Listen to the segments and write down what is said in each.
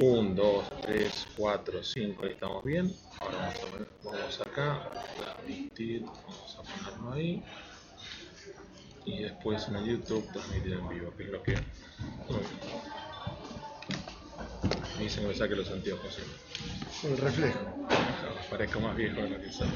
1, 2, 3, 4, 5, ahí estamos bien. Ahora vamos, a ver, vamos acá, transmitir, vamos a ponerlo ahí. Y después en el YouTube transmitir en vivo, que es lo que... Me dicen que me saque los anteojos. ¿sí? El reflejo. Parezco más viejo de lo que soy.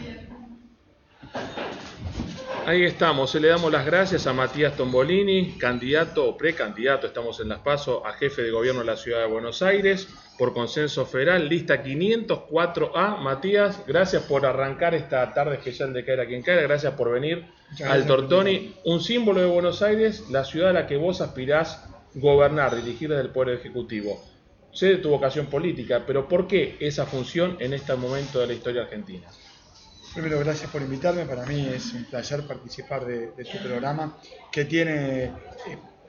Ahí estamos, le damos las gracias a Matías Tombolini, candidato o precandidato, estamos en las PASO, a jefe de gobierno de la ciudad de Buenos Aires, por consenso federal, lista 504A. Matías, gracias por arrancar esta tarde especial de Caer a quien caer, gracias por venir al Tortoni, un símbolo de Buenos Aires, la ciudad a la que vos aspirás gobernar, dirigir desde el Poder Ejecutivo. Sé de tu vocación política, pero ¿por qué esa función en este momento de la historia argentina? Primero, gracias por invitarme. Para mí es un placer participar de, de tu programa que tiene eh,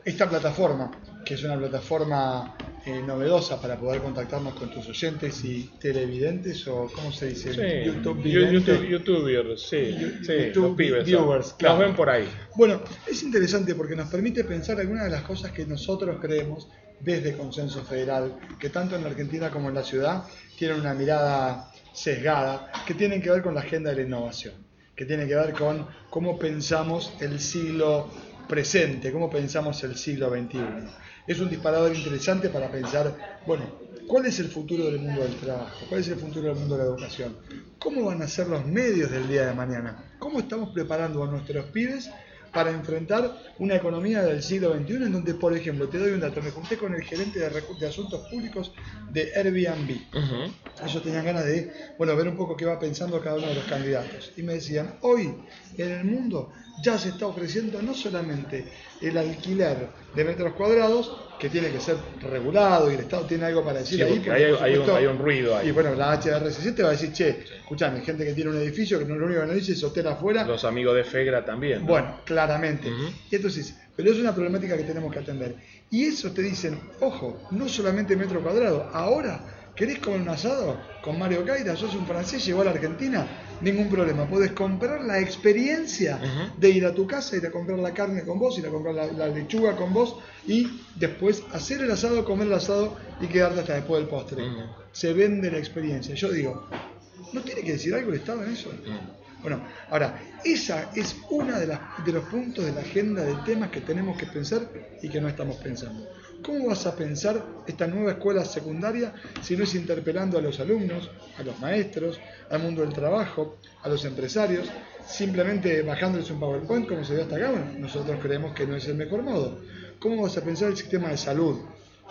esta plataforma, que es una plataforma eh, novedosa para poder contactarnos con tus oyentes y televidentes, o ¿cómo se dice? Sí, YouTube. YouTube, YouTubers, sí, sí, YouTube los pibes. viewers, claro. Los ven por ahí. Bueno, es interesante porque nos permite pensar algunas de las cosas que nosotros creemos desde Consenso Federal, que tanto en la Argentina como en la ciudad tienen una mirada sesgada, que tienen que ver con la agenda de la innovación, que tiene que ver con cómo pensamos el siglo presente, cómo pensamos el siglo XXI. Es un disparador interesante para pensar, bueno, ¿cuál es el futuro del mundo del trabajo? ¿Cuál es el futuro del mundo de la educación? ¿Cómo van a ser los medios del día de mañana? ¿Cómo estamos preparando a nuestros pibes para enfrentar una economía del siglo XXI en donde, por ejemplo, te doy un dato, me junté con el gerente de, asuntos públicos de Airbnb. Ellos tenían ganas de, bueno, ver un poco qué va pensando cada uno de los candidatos. Y me decían, hoy en el mundo ya se está ofreciendo no solamente el alquiler de metros cuadrados, que tiene que ser regulado y el Estado tiene algo para decir Sí, ahí. hay- un- supuesto, hay un ruido ahí. Y bueno, la HRCC te va a decir, che, escuchame, gente que tiene un edificio que no lo único que nos dice es hotel afuera. Los amigos de Fegra también. ¿no? Bueno, claramente. Y entonces, pero es una problemática que tenemos que atender. Y eso te dicen, ojo, no solamente metro cuadrado, ahora, ¿querés comer un asado con Mario Caida? Sos un francés, llegó a la Argentina, ningún problema. Podés comprar la experiencia de ir a tu casa, ir a comprar la carne con vos, ir a comprar la, la lechuga con vos y después hacer el asado, comer el asado y quedarte hasta después del postre. Se vende la experiencia. Yo digo, ¿no tiene que decir algo el Estado en eso? Bueno, ahora, esa es una de, las, de los puntos de la agenda de temas que tenemos que pensar y que no estamos pensando. ¿Cómo vas a pensar esta nueva escuela secundaria si no es interpelando a los alumnos, a los maestros, al mundo del trabajo, a los empresarios, simplemente bajándoles un PowerPoint como se ve hasta acá? Bueno, nosotros creemos que no es el mejor modo. ¿Cómo vas a pensar el sistema de salud?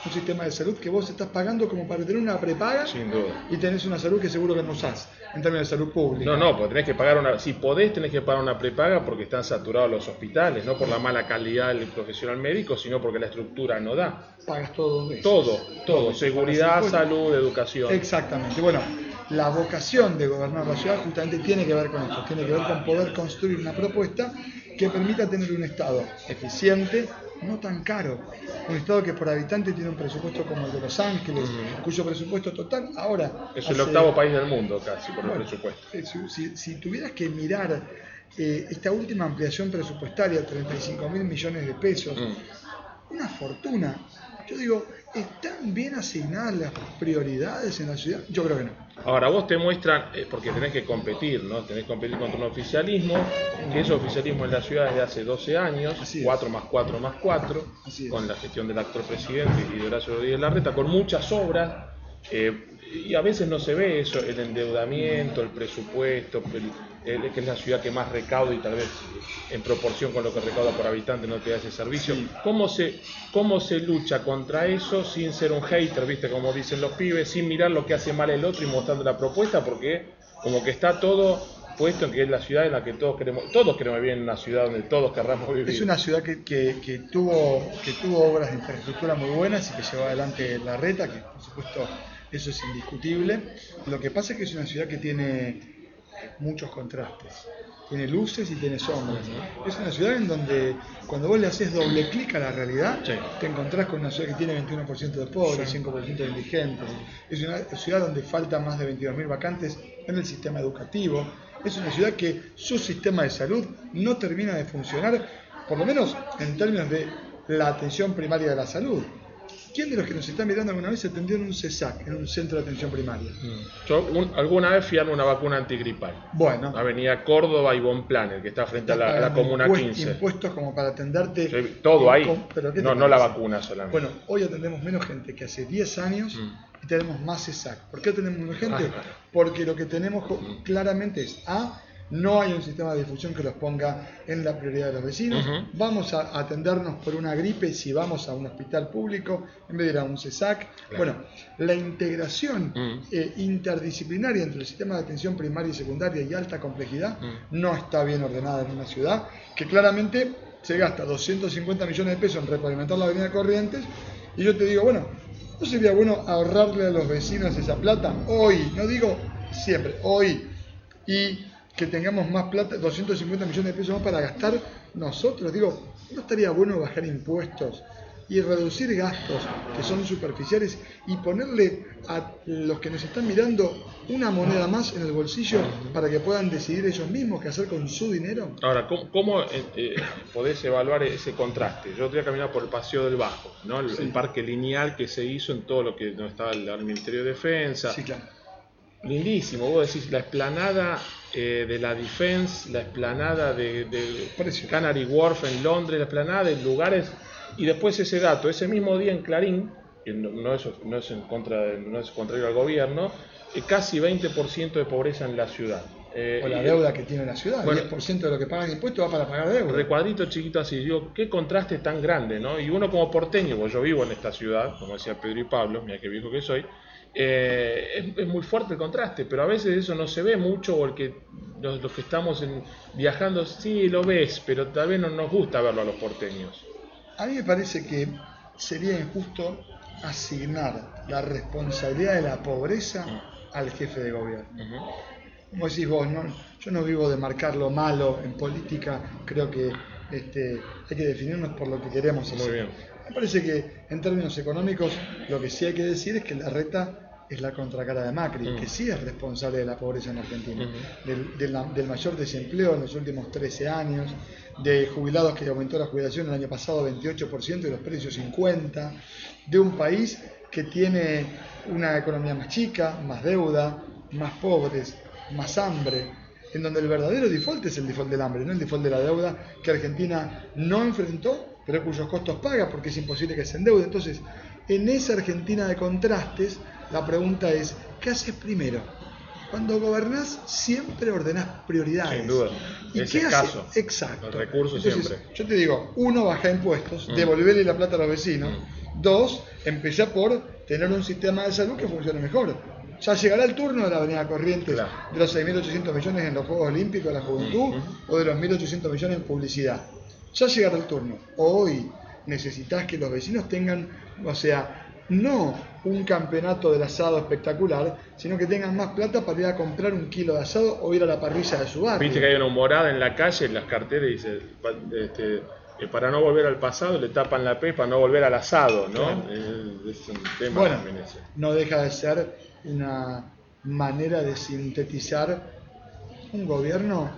Un sistema de salud que vos estás pagando como para tener una prepaga Sin duda. y tenés una salud que seguro que no usás en términos de salud pública. No, no, pues tenés que pagar una. Si podés, tenés que pagar una prepaga porque están saturados los hospitales, no por la mala calidad del profesional médico, sino porque la estructura no da. pagas todo veces. Todo, todo. Seguridad, salud, educación. Exactamente. Bueno, la vocación de gobernar la ciudad justamente tiene que ver con esto, tiene que ver con poder construir una propuesta que permita tener un Estado eficiente, no tan caro. Un Estado que por habitante tiene un presupuesto como el de Los Ángeles, cuyo presupuesto total ahora... Es el octavo país del mundo casi por el presupuesto. eh, si tuvieras que mirar eh, esta última ampliación presupuestaria, 35 mil millones de pesos, Mm. una fortuna. Yo digo, ¿están bien asignadas las prioridades en la ciudad? Yo creo que no. Ahora vos te muestran, eh, porque tenés que competir, ¿no? Tenés que competir contra un oficialismo, que ese oficialismo en la ciudad desde hace 12 años, Así es. 4 más 4 más 4, Así es. con la gestión del actor presidente y de Horacio Rodríguez Larreta, con muchas obras, eh, y a veces no se ve eso, el endeudamiento, el presupuesto, el- que es la ciudad que más recauda y tal vez en proporción con lo que recauda por habitante no te da ese servicio. Sí. ¿Cómo, se, ¿Cómo se lucha contra eso sin ser un hater, viste, como dicen los pibes, sin mirar lo que hace mal el otro y mostrando la propuesta? Porque como que está todo puesto en que es la ciudad en la que todos queremos, todos queremos vivir en una ciudad donde todos querramos vivir. Es una ciudad que, que- que tuvo, que tuvo obras de infraestructura muy buenas y que llevó adelante la reta, que por supuesto eso es indiscutible. Lo que pasa es que es una ciudad que tiene muchos contrastes. Tiene luces y tiene sombras. Es una ciudad en donde cuando vos le haces doble clic a la realidad, Sí. te encontrás con una ciudad que tiene 21% de pobres, Sí. 5% de indigentes. Es una ciudad donde faltan más de 22.000 vacantes en el sistema educativo. Es una ciudad que su sistema de salud no termina de funcionar, por lo menos en términos de la atención primaria de la salud. ¿Quién de los que nos está mirando alguna vez atendió en un CESAC, en un centro de atención primaria? Mm. Yo alguna vez fui a una vacuna antigripal. Bueno. Avenida Córdoba y Bonplan, el que está frente a la, Comuna 15. Impuestos como para atenderte. todo ahí. no, no la vacuna solamente. Bueno, hoy atendemos menos gente que hace 10 años mm. y tenemos más CESAC. ¿Por qué atendemos menos gente? Ah, Porque lo que tenemos mm. claramente es A no hay un sistema de difusión que los ponga en la prioridad de los vecinos. Vamos a atendernos por una gripe si vamos a un hospital público en vez de ir a un CESAC. Bueno, la integración eh, interdisciplinaria entre el sistema de atención primaria y secundaria y alta complejidad no está bien ordenada en una ciudad que claramente se gasta 250 millones de pesos en repavimentar la avenida Corrientes y yo te digo, bueno, ¿no sería bueno ahorrarle a los vecinos esa plata hoy? No digo siempre, hoy. Y que tengamos más plata, 250 millones de pesos más para gastar nosotros. Digo, ¿no estaría bueno bajar impuestos y reducir gastos que son superficiales y ponerle a los que nos están mirando una moneda más en el bolsillo para que puedan decidir ellos mismos qué hacer con su dinero? Ahora, ¿cómo, eh, eh, podés evaluar ese contraste? Yo estoy caminando por el Paseo del Bajo, ¿no? el, parque lineal que se hizo en todo lo que no estaba el, Ministerio de Defensa. Sí, claro. Lindísimo, vos decís la esplanada eh, de la Defense, la esplanada de, Canary Wharf en Londres, la esplanada de lugares, y después ese dato, ese mismo día en Clarín, que no, es, no es, en contra, no es contrario al gobierno, eh, casi 20% de pobreza en la ciudad. Eh, o la deuda que tiene la ciudad, el 10% de lo que pagan impuestos va para pagar deuda. Recuadrito chiquito así, digo, qué contraste tan grande, ¿no? Y uno como porteño, pues yo vivo en esta ciudad, como decía Pedro y Pablo, mira qué viejo que soy, eh, es, muy fuerte el contraste, pero a veces eso no se ve mucho porque los, que estamos viajando sí lo ves, pero tal vez no nos gusta verlo a los porteños. A mí me parece que sería injusto asignar la responsabilidad de la pobreza al jefe de gobierno. Como decís vos, yo no vivo de marcar lo malo en política, creo que este, hay que definirnos por lo que queremos hacer. Me parece que en términos económicos lo que sí hay que decir es que la reta es la contracara de Macri, mm. que sí es responsable de la pobreza en Argentina, del, mayor desempleo en los últimos 13 años, de jubilados que aumentó la jubilación el año pasado 28% y los precios 50%, de un país que tiene una economía más chica, más deuda, más pobres, más hambre, en donde el verdadero default es el default del hambre, no el default de la deuda que Argentina no enfrentó pero cuyos costos paga porque es imposible que se endeude. Entonces, en esa Argentina de contrastes, la pregunta es, ¿qué haces primero? Cuando gobernás siempre ordenás prioridades. Sin duda. ¿Y qué caso. Exacto. El recurso siempre. Yo te digo, uno, baja impuestos, mm. devolverle la plata a los vecinos. Mm. Dos, empezar por tener un sistema de salud que funcione mejor. Ya llegará el turno de la Avenida Corrientes de los 6.800 millones en los Juegos Olímpicos de la Juventud o de los 1.800 millones en publicidad ya llegará el turno. Hoy necesitas que los vecinos tengan, o sea, no un campeonato del asado espectacular, sino que tengan más plata para ir a comprar un kilo de asado o ir a la parrilla de su barrio. Viste que hay una morada en la calle, en las carteras, y dice, este, que para no volver al pasado le tapan la P para no volver al asado, ¿no? Es, un tema bueno, no deja de ser una manera de sintetizar un gobierno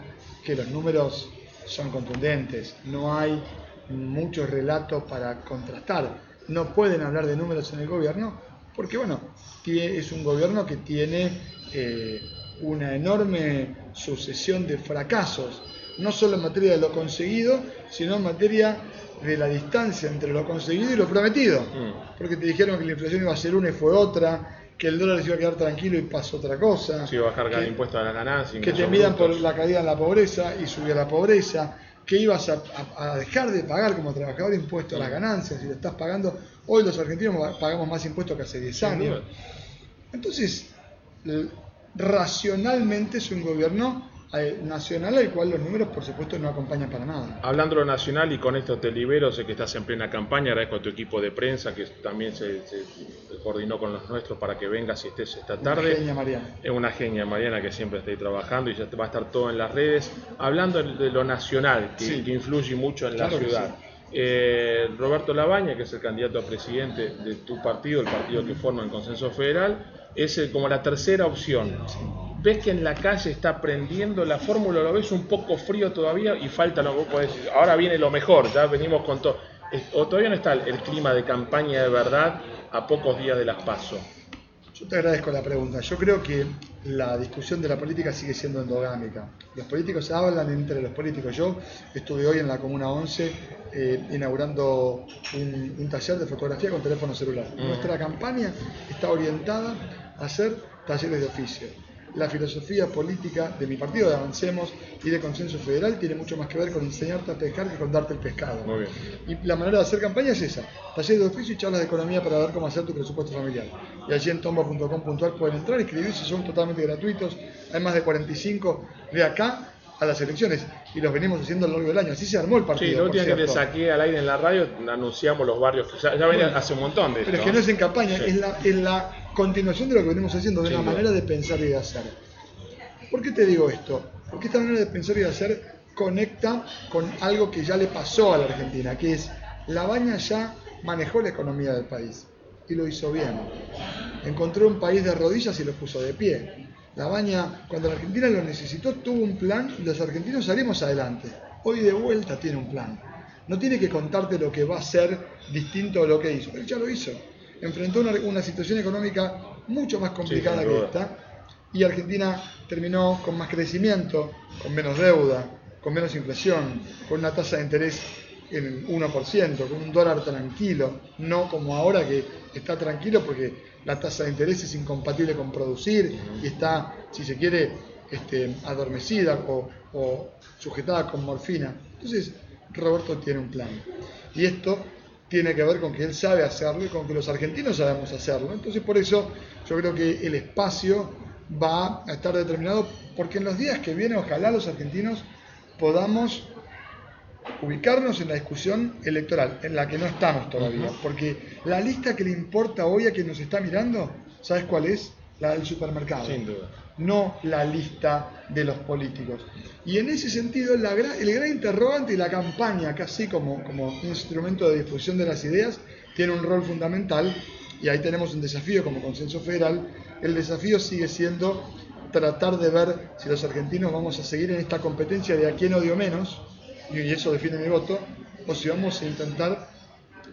que los números son contundentes, no hay muchos relatos para contrastar. No pueden hablar de números en el gobierno porque, bueno, es un gobierno que tiene eh, una enorme sucesión de fracasos, no solo en materia de lo conseguido, sino en materia de la distancia entre lo conseguido y lo prometido. Mm. Porque te dijeron que la inflación iba a ser una y fue otra, que el dólar se iba a quedar tranquilo y pasó otra cosa. Se iba a bajar el impuesto a la ganancia. Que te midan por la caída en la pobreza y subía la pobreza. Que ibas a, dejar de pagar como trabajador impuestos a las ganancias y lo estás pagando. Hoy los argentinos pagamos más impuestos que hace 10 años. Entonces, racionalmente es un gobierno nacional al cual los números por supuesto no acompañan para nada. Hablando de lo nacional y con esto te libero, sé que estás en plena campaña, agradezco a tu equipo de prensa que también se, coordinó con los nuestros para que vengas y estés esta tarde. Una genia Mariana. Es una genia Mariana que siempre está ahí trabajando y ya te va a estar todo en las redes. Hablando de lo nacional, que, influye mucho en la ciudad. Eh, Roberto Labaña, que es el candidato a presidente de tu partido, el partido que forma el Consenso Federal, es como la tercera opción ves que en la calle está prendiendo la fórmula, lo ves un poco frío todavía y falta lo que decir. Ahora viene lo mejor, ya venimos con todo. ¿O todavía no está el clima de campaña de verdad a pocos días de las PASO? Yo te agradezco la pregunta. Yo creo que la discusión de la política sigue siendo endogámica. Los políticos hablan entre los políticos. Yo estuve hoy en la Comuna 11 eh, inaugurando un, taller de fotografía con teléfono celular. Mm. Nuestra campaña está orientada a hacer talleres de oficio la filosofía política de mi partido, de Avancemos y de Consenso Federal, tiene mucho más que ver con enseñarte a pescar que con darte el pescado. Y la manera de hacer campaña es esa, taller de oficio y charlas de economía para ver cómo hacer tu presupuesto familiar. Y allí en tomba.com.ar pueden entrar, inscribirse, son totalmente gratuitos, hay más de 45 de acá a las elecciones y los venimos haciendo a lo largo del año. Así se armó el partido. Sí, la última que te saqué al aire en la radio anunciamos los barrios, ya, ya venía hace un montón de Pero es que no es en campaña, es, la, es la continuación de lo que venimos haciendo, de una manera de pensar y de hacer. ¿Por qué te digo esto? Porque esta manera de pensar y de hacer conecta con algo que ya le pasó a la Argentina, que es la baña ya manejó la economía del país y lo hizo bien. Encontró un país de rodillas y lo puso de pie. La baña, cuando la Argentina lo necesitó, tuvo un plan y los argentinos salimos adelante. Hoy de vuelta tiene un plan. No tiene que contarte lo que va a ser distinto a lo que hizo. Él ya lo hizo enfrentó una, situación económica mucho más complicada que esta y Argentina terminó con más crecimiento, con menos deuda, con menos inflación, con una tasa de interés en 1%, con un dólar tranquilo, no como ahora que está tranquilo porque la tasa de interés es incompatible con producir y está, si se quiere, este, adormecida o, o sujetada con morfina. Entonces, Roberto tiene un plan. Y esto tiene que ver con que él sabe hacerlo y con que los argentinos sabemos hacerlo. Entonces por eso yo creo que el espacio va a estar determinado porque en los días que vienen ojalá los argentinos podamos ubicarnos en la discusión electoral, en la que no estamos todavía, porque la lista que le importa hoy a quien nos está mirando, ¿sabes cuál es? La del supermercado. Sin duda no la lista de los políticos. Y en ese sentido, el gran interrogante y la campaña, casi como, como instrumento de difusión de las ideas, tiene un rol fundamental y ahí tenemos un desafío como consenso federal. El desafío sigue siendo tratar de ver si los argentinos vamos a seguir en esta competencia de a quién odio menos, y eso define mi voto, o si vamos a intentar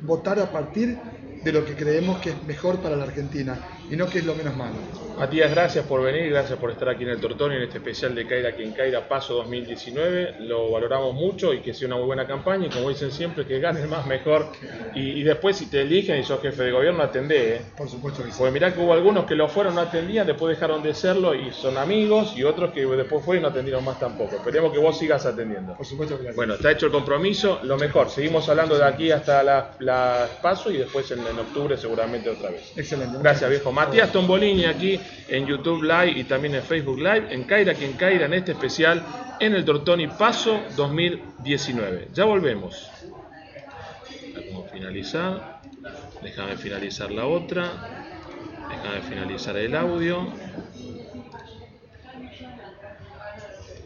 votar a partir de lo que creemos que es mejor para la Argentina y no que es lo menos malo. Matías, gracias por venir, gracias por estar aquí en el Tortón en este especial de Caira quien Caira Paso 2019. Lo valoramos mucho y que sea una muy buena campaña y como dicen siempre, que gane más mejor. Y, después si te eligen y sos jefe de gobierno, atendé. ¿eh? Por supuesto que sí. Porque mirá que hubo algunos que lo fueron, no atendían, después dejaron de serlo y son amigos y otros que después fueron y no atendieron más tampoco. Esperemos que vos sigas atendiendo. Por supuesto que sí. Bueno, está hecho el compromiso, lo mejor. Seguimos hablando de aquí hasta la, la Paso y después en, en octubre seguramente otra vez. Excelente. Gracias, viejo. Matías Tombolini aquí en YouTube Live y también en Facebook Live, en Caira quien Caira, en este especial en el Tortoni Paso 2019. Ya volvemos. Vamos a finalizar. Déjame finalizar la otra. Déjame finalizar el audio.